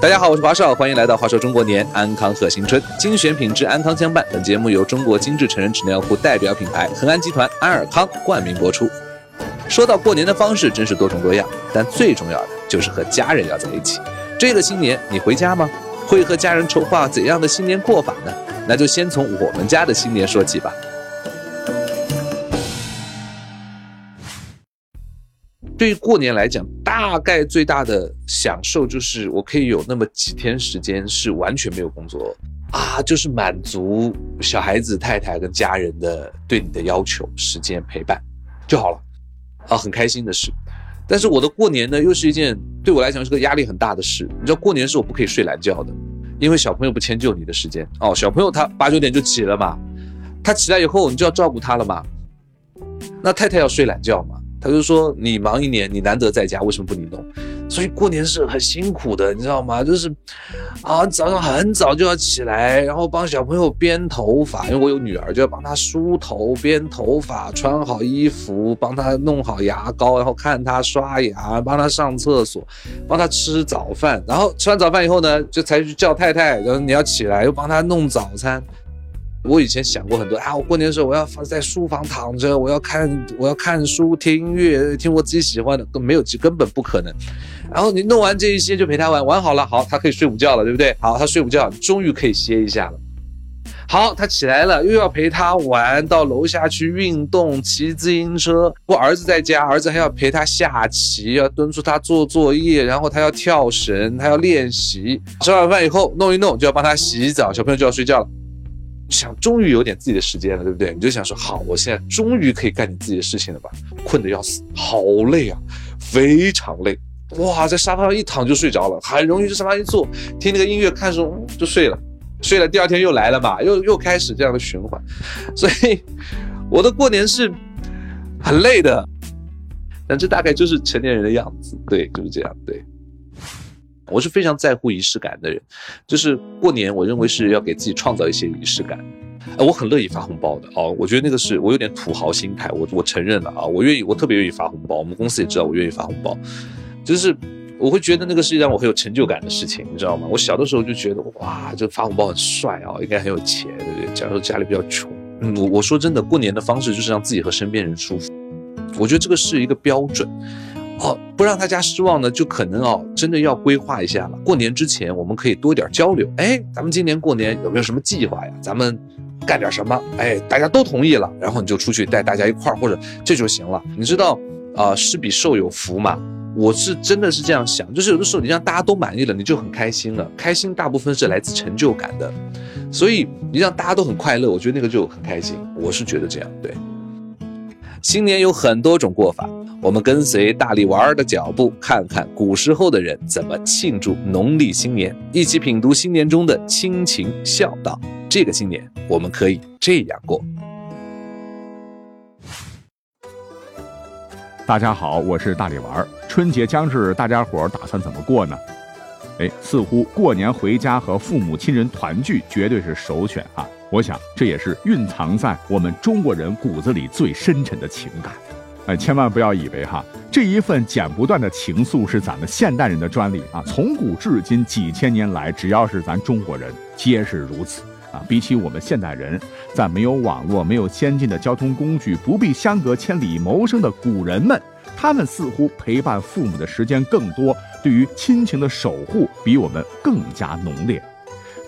大家好，我是华少，欢迎来到华少中国年安康贺新春精选品质安康相伴。本节目由中国精致成人纸尿裤代表品牌恒安集团安尔康冠名播出。说到过年的方式，真是多种多样，但最重要的就是和家人要在一起。这个新年你回家吗？会和家人筹划怎样的新年过法呢？那就先从我们家的新年说起吧。对于过年来讲，大概最大的享受就是我可以有那么几天时间是完全没有工作啊，就是满足小孩子、太太跟家人的对你的要求，时间陪伴就好了啊，很开心的事。但是我的过年呢，又是一件对我来讲是个压力很大的事。你知道，过年是我不可以睡懒觉的，因为小朋友不迁就你的时间哦。小朋友他八九点就起了嘛，他起来以后你就要照顾他了嘛，那太太要睡懒觉嘛。他就说：“你忙一年，你难得在家，为什么不你弄？所以过年是很辛苦的，你知道吗？就是啊，早上很早就要起来，然后帮小朋友编头发，因为我有女儿，就要帮她梳头、编头发、穿好衣服，帮她弄好牙膏，然后看她刷牙，帮她上厕所，帮她吃早饭，然后吃完早饭以后呢，就才去叫太太，然后你要起来，又帮她弄早餐。”我以前想过很多啊，我过年的时候我要放在书房躺着，我要看我要看书听音乐听我自己喜欢的，根没有根本不可能。然后你弄完这一些就陪他玩玩好了，好他可以睡午觉了，对不对？好他睡午觉，终于可以歇一下了。好他起来了，又要陪他玩，到楼下去运动，骑自行车。我儿子在家，儿子还要陪他下棋，要敦促他做作业，然后他要跳绳，他要练习。吃完饭以后弄一弄就要帮他洗澡，小朋友就要睡觉了。想终于有点自己的时间了，对不对？你就想说好，我现在终于可以干你自己的事情了吧？困得要死，好累啊，非常累。哇，在沙发上一躺就睡着了，很容易在沙发一坐，听那个音乐，看书就睡了，睡了。第二天又来了嘛，又又开始这样的循环。所以我的过年是很累的，但这大概就是成年人的样子，对，就是这样，对。我是非常在乎仪式感的人，就是过年，我认为是要给自己创造一些仪式感。呃，我很乐意发红包的哦，我觉得那个是我有点土豪心态，我我承认了啊，我愿意，我特别愿意发红包。我们公司也知道我愿意发红包，就是我会觉得那个是让我很有成就感的事情，你知道吗？我小的时候就觉得哇，这发红包很帅啊，应该很有钱，对不对？假如说家里比较穷，嗯，我我说真的，过年的方式就是让自己和身边人舒服，我觉得这个是一个标准。哦，不让大家失望呢，就可能哦，真的要规划一下了。过年之前，我们可以多点交流。哎，咱们今年过年有没有什么计划呀？咱们干点什么？哎，大家都同意了，然后你就出去带大家一块儿，或者这就行了。你知道啊，施比受有福嘛？我是真的是这样想，就是有的时候你让大家都满意了，你就很开心了。开心大部分是来自成就感的，所以你让大家都很快乐，我觉得那个就很开心。我是觉得这样，对。新年有很多种过法。我们跟随大力丸儿的脚步，看看古时候的人怎么庆祝农历新年，一起品读新年中的亲情孝道。这个新年，我们可以这样过。大家好，我是大力丸儿。春节将至，大家伙儿打算怎么过呢？哎，似乎过年回家和父母亲人团聚，绝对是首选啊！我想，这也是蕴藏在我们中国人骨子里最深沉的情感。哎，千万不要以为哈，这一份剪不断的情愫是咱们现代人的专利啊！从古至今几千年来，只要是咱中国人，皆是如此啊！比起我们现代人，在没有网络、没有先进的交通工具、不必相隔千里谋生的古人们，他们似乎陪伴父母的时间更多，对于亲情的守护比我们更加浓烈。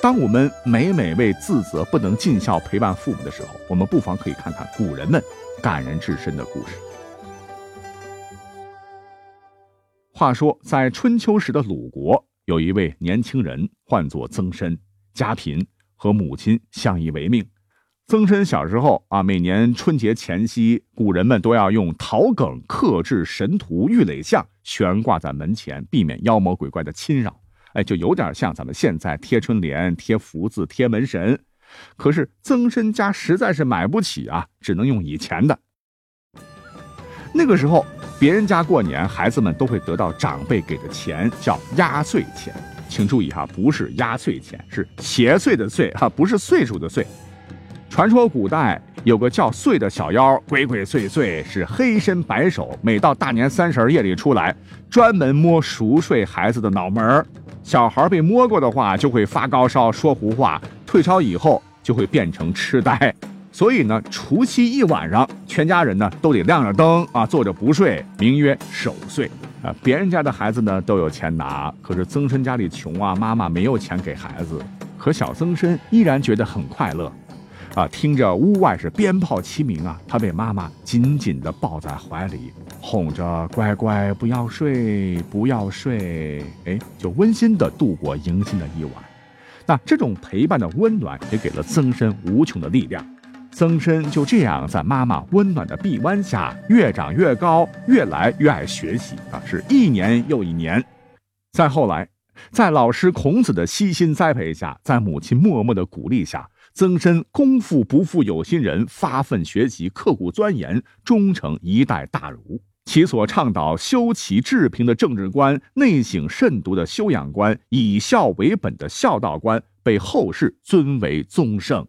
当我们每每为自责不能尽孝陪伴父母的时候，我们不妨可以看看古人们感人至深的故事。话说，在春秋时的鲁国，有一位年轻人，唤作曾参，家贫，和母亲相依为命。曾参小时候啊，每年春节前夕，古人们都要用桃梗刻制神图玉垒像，悬挂在门前，避免妖魔鬼怪的侵扰。哎，就有点像咱们现在贴春联、贴福字、贴门神。可是曾参家实在是买不起啊，只能用以前的。那个时候，别人家过年，孩子们都会得到长辈给的钱，叫压岁钱。请注意哈，不是压岁钱，是邪岁的岁哈，不是岁数的岁。传说古代有个叫岁的小妖，鬼鬼祟祟，是黑身白手，每到大年三十夜里出来，专门摸熟睡孩子的脑门儿。小孩被摸过的话，就会发高烧、说胡话；退烧以后，就会变成痴呆。所以呢，除夕一晚上，全家人呢都得亮着灯啊，坐着不睡，名曰守岁啊。别人家的孩子呢都有钱拿，可是曾参家里穷啊，妈妈没有钱给孩子，可小曾参依然觉得很快乐，啊，听着屋外是鞭炮齐鸣啊，他被妈妈紧紧地抱在怀里，哄着乖乖不要睡，不要睡，哎，就温馨地度过迎新的一晚。那这种陪伴的温暖，也给了曾参无穷的力量。曾参就这样在妈妈温暖的臂弯下越长越高，越来越爱学习啊，是一年又一年。再后来，在老师孔子的悉心栽培下，在母亲默默的鼓励下，曾参功夫不负有心人，发奋学习，刻苦钻研，终成一代大儒。其所倡导修齐治平的政治观，内省慎独的修养观，以孝为本的孝道观，被后世尊为宗圣。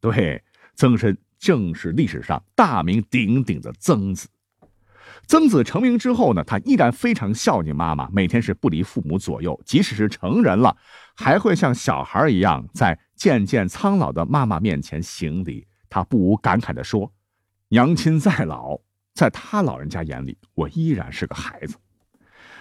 对。曾参正是历史上大名鼎鼎的曾子。曾子成名之后呢，他依然非常孝敬妈妈，每天是不离父母左右。即使是成人了，还会像小孩一样在渐渐苍老的妈妈面前行礼。他不无感慨地说：“娘亲再老，在他老人家眼里，我依然是个孩子。”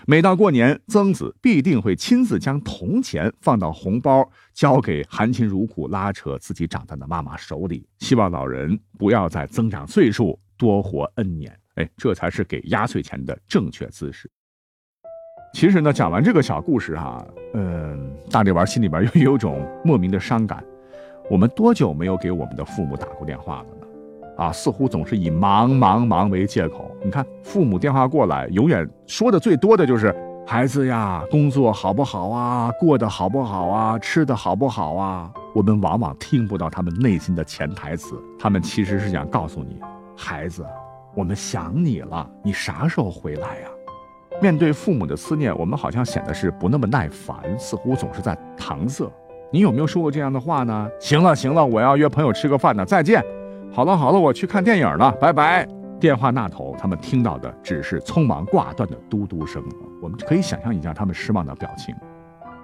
每到过年，曾子必定会亲自将铜钱放到红包，交给含辛茹苦拉扯自己长大的妈妈手里，希望老人不要再增长岁数，多活 N 年。这才是给压岁钱的正确姿势。其实呢，讲完这个小故事哈，嗯，大力丸心里边又有种莫名的伤感。我们多久没有给我们的父母打过电话了呢？啊，似乎总是以忙忙忙为借口。你看，父母电话过来，永远说的最多的就是“孩子呀，工作好不好啊？过得好不好啊？吃的好不好啊？”我们往往听不到他们内心的潜台词。他们其实是想告诉你，孩子，我们想你了，你啥时候回来呀？面对父母的思念，我们好像显得是不那么耐烦，似乎总是在搪塞。你有没有说过这样的话呢？行了行了，我要约朋友吃个饭呢，再见。好了好了，我去看电影了，拜拜。电话那头，他们听到的只是匆忙挂断的嘟嘟声。我们可以想象一下他们失望的表情。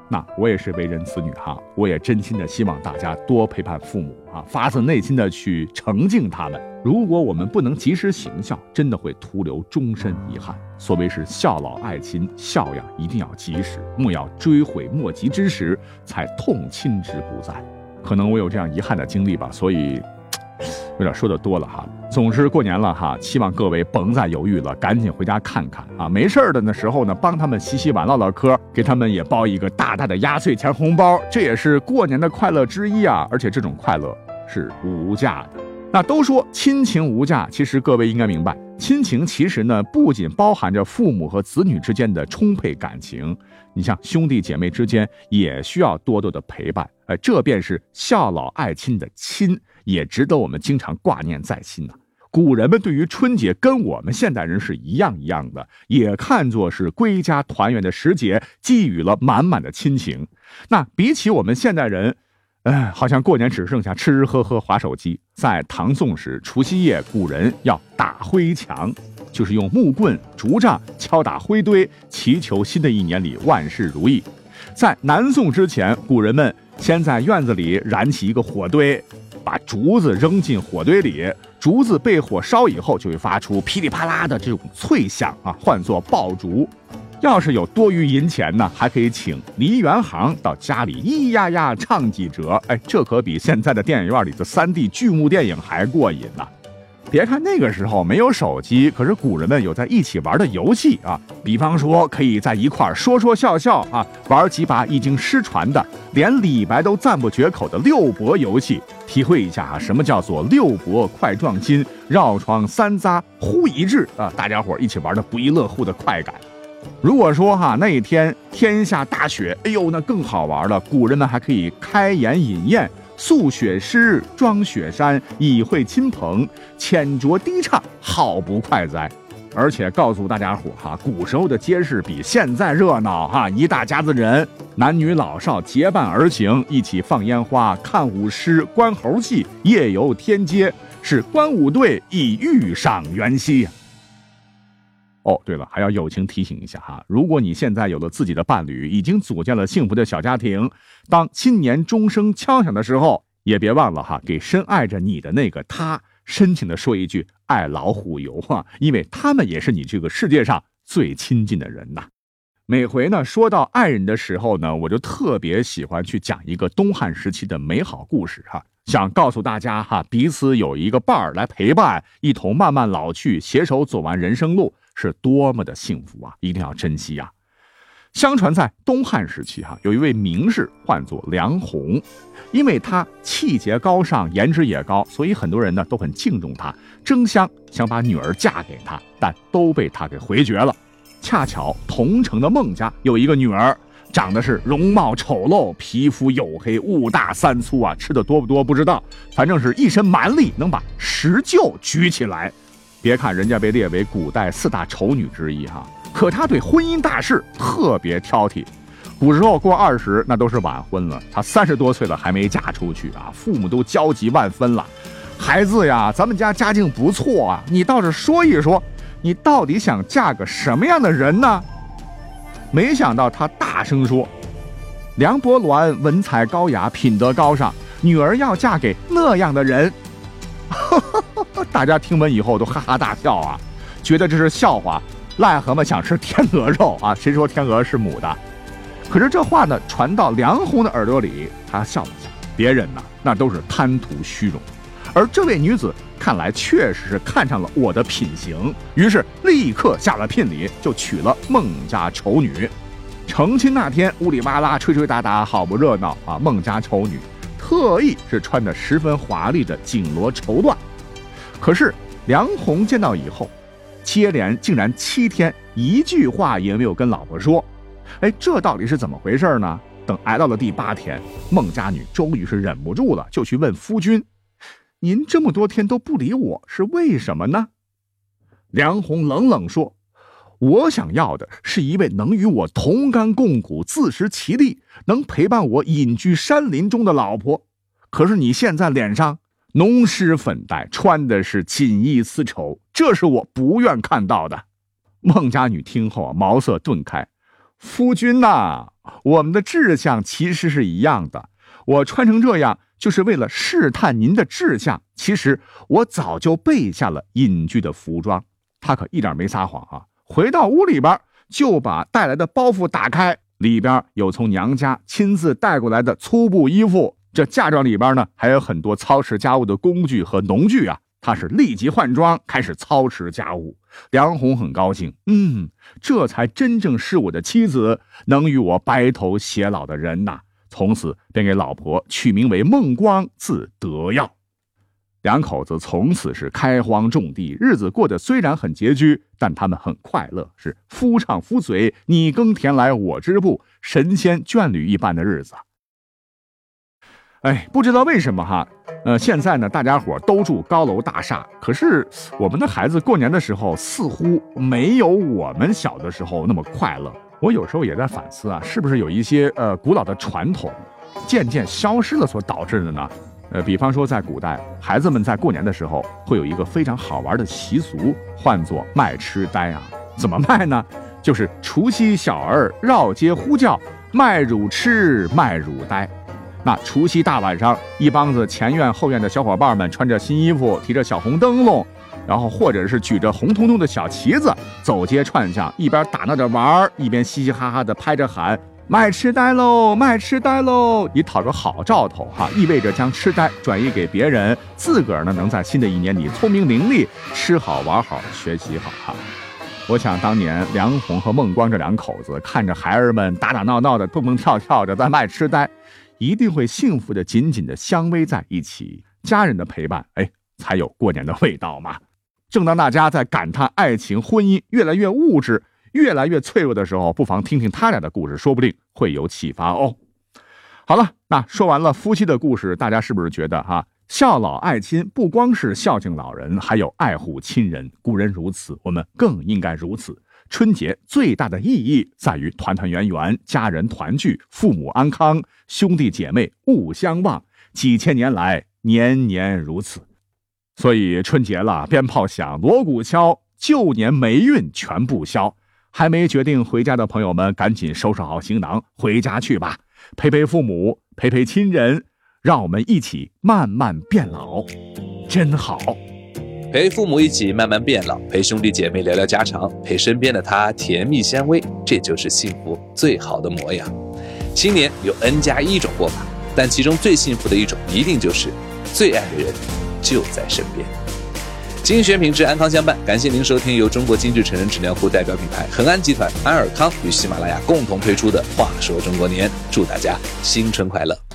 那我也是为人子女哈，我也真心的希望大家多陪伴父母啊，发自内心的去诚敬他们。如果我们不能及时行孝，真的会徒留终身遗憾。所谓是孝老爱亲，孝养一定要及时，莫要追悔莫及之时才痛亲之不在。可能我有这样遗憾的经历吧，所以。有点说的多了哈，总是过年了哈，希望各位甭再犹豫了，赶紧回家看看啊！没事的那时候呢，帮他们洗洗碗、唠唠嗑，给他们也包一个大大的压岁钱红包，这也是过年的快乐之一啊！而且这种快乐是无价的。那都说亲情无价，其实各位应该明白，亲情其实呢不仅包含着父母和子女之间的充沛感情，你像兄弟姐妹之间也需要多多的陪伴，哎，这便是孝老爱亲的亲。也值得我们经常挂念在心呢。古人们对于春节跟我们现代人是一样一样的，也看作是归家团圆的时节，寄予了满满的亲情。那比起我们现代人，哎，好像过年只剩下吃吃喝喝、划手机。在唐宋时，除夕夜，古人要打灰墙，就是用木棍、竹杖敲打灰堆，祈求新的一年里万事如意。在南宋之前，古人们先在院子里燃起一个火堆。把竹子扔进火堆里，竹子被火烧以后，就会发出噼里啪啦的这种脆响啊，唤作爆竹。要是有多余银钱呢，还可以请梨园行到家里咿呀呀唱几折。哎，这可比现在的电影院里的 3D 巨幕电影还过瘾呢。别看那个时候没有手机，可是古人们有在一起玩的游戏啊。比方说，可以在一块说说笑笑啊，玩几把已经失传的，连李白都赞不绝口的六博游戏，体会一下啊，什么叫做六博快撞金，绕床三匝忽一掷啊，大家伙一起玩的不亦乐乎的快感。如果说哈那一天天下大雪，哎呦，那更好玩了。古人们还可以开颜饮宴。素雪诗，装雪山，以会亲朋，浅酌低唱，好不快哉！而且告诉大家伙哈，古时候的街市比现在热闹哈，一大家子人，男女老少结伴而行，一起放烟花、看舞狮、观猴戏，夜游天街，是观舞队以遇赏元夕。哦，对了，还要友情提醒一下哈，如果你现在有了自己的伴侣，已经组建了幸福的小家庭，当新年钟声敲响的时候，也别忘了哈，给深爱着你的那个他深情的说一句“爱老虎油”啊，因为他们也是你这个世界上最亲近的人呐。每回呢说到爱人的时候呢，我就特别喜欢去讲一个东汉时期的美好故事哈。想告诉大家哈，彼此有一个伴儿来陪伴，一同慢慢老去，携手走完人生路，是多么的幸福啊！一定要珍惜呀。相传在东汉时期哈，有一位名士唤作梁鸿，因为他气节高尚，颜值也高，所以很多人呢都很敬重他，争相想把女儿嫁给他，但都被他给回绝了。恰巧同城的孟家有一个女儿。长得是容貌丑陋，皮肤黝黑，五大三粗啊！吃的多不多不知道，反正是一身蛮力，能把石臼举起来。别看人家被列为古代四大丑女之一哈，可她对婚姻大事特别挑剔。古时候过二十那都是晚婚了，她三十多岁了还没嫁出去啊，父母都焦急万分了。孩子呀，咱们家家境不错啊，你倒是说一说，你到底想嫁个什么样的人呢？没想到她大声说：“梁伯鸾文采高雅，品德高尚，女儿要嫁给那样的人。”大家听闻以后都哈哈大笑啊，觉得这是笑话。癞蛤蟆想吃天鹅肉啊，谁说天鹅是母的？可是这话呢传到梁红的耳朵里，他笑了笑。别人呢，那都是贪图虚荣，而这位女子。看来确实是看上了我的品行，于是立刻下了聘礼，就娶了孟家丑女。成亲那天，屋里哇啦，吹吹打打，好不热闹啊！孟家丑女特意是穿着十分华丽的锦罗绸缎。可是梁红见到以后，接连竟然七天一句话也没有跟老婆说。哎，这到底是怎么回事呢？等挨到了第八天，孟家女终于是忍不住了，就去问夫君。您这么多天都不理我，是为什么呢？梁红冷冷说：“我想要的是一位能与我同甘共苦、自食其力、能陪伴我隐居山林中的老婆。可是你现在脸上浓施粉黛，穿的是锦衣丝绸，这是我不愿看到的。”孟家女听后啊，茅塞顿开：“夫君呐，我们的志向其实是一样的。我穿成这样。”就是为了试探您的志向。其实我早就备下了隐居的服装。他可一点没撒谎啊！回到屋里边，就把带来的包袱打开，里边有从娘家亲自带过来的粗布衣服。这嫁妆里边呢，还有很多操持家务的工具和农具啊。他是立即换装，开始操持家务。梁红很高兴，嗯，这才真正是我的妻子，能与我白头偕老的人呐。从此便给老婆取名为孟光，字德耀。两口子从此是开荒种地，日子过得虽然很拮据，但他们很快乐，是夫唱妇随，你耕田来我织布，神仙眷侣一般的日子。哎，不知道为什么哈，呃，现在呢，大家伙都住高楼大厦，可是我们的孩子过年的时候似乎没有我们小的时候那么快乐。我有时候也在反思啊，是不是有一些呃古老的传统渐渐消失了所导致的呢？呃，比方说在古代，孩子们在过年的时候会有一个非常好玩的习俗，唤作卖痴呆啊。怎么卖呢？就是除夕小儿绕街呼叫，卖乳痴，卖乳呆。那除夕大晚上，一帮子前院后院的小伙伴们穿着新衣服，提着小红灯笼。然后，或者是举着红彤彤的小旗子走街串巷，一边打闹着玩，一边嘻嘻哈哈的拍着喊：“卖痴呆喽，卖痴呆喽！”以讨个好兆头，哈，意味着将痴呆转移给别人，自个儿呢能在新的一年里聪明伶俐，吃好玩好，学习好，哈。我想当年梁红和孟光这两口子看着孩儿们打打闹闹的，蹦蹦跳跳的在卖痴呆，一定会幸福的紧紧的相偎在一起，家人的陪伴，哎，才有过年的味道嘛。正当大家在感叹爱情、婚姻越来越物质、越来越脆弱的时候，不妨听听他俩的故事，说不定会有启发哦。好了，那说完了夫妻的故事，大家是不是觉得哈孝老爱亲不光是孝敬老人，还有爱护亲人？古人如此，我们更应该如此。春节最大的意义在于团团圆圆，家人团聚，父母安康，兄弟姐妹勿相忘。几千年来，年年如此。所以春节了，鞭炮响，锣鼓敲，旧年霉运全部消。还没决定回家的朋友们，赶紧收拾好行囊，回家去吧，陪陪父母，陪陪亲人，让我们一起慢慢变老，真好。陪父母一起慢慢变老，陪兄弟姐妹聊聊家常，陪身边的他甜蜜相偎，这就是幸福最好的模样。新年有 N 加一种过法，但其中最幸福的一种，一定就是最爱的人就在身边。精选品质，安康相伴。感谢您收听由中国精致成人纸尿裤代表品牌恒安集团安尔康与喜马拉雅共同推出的《话说中国年》，祝大家新春快乐！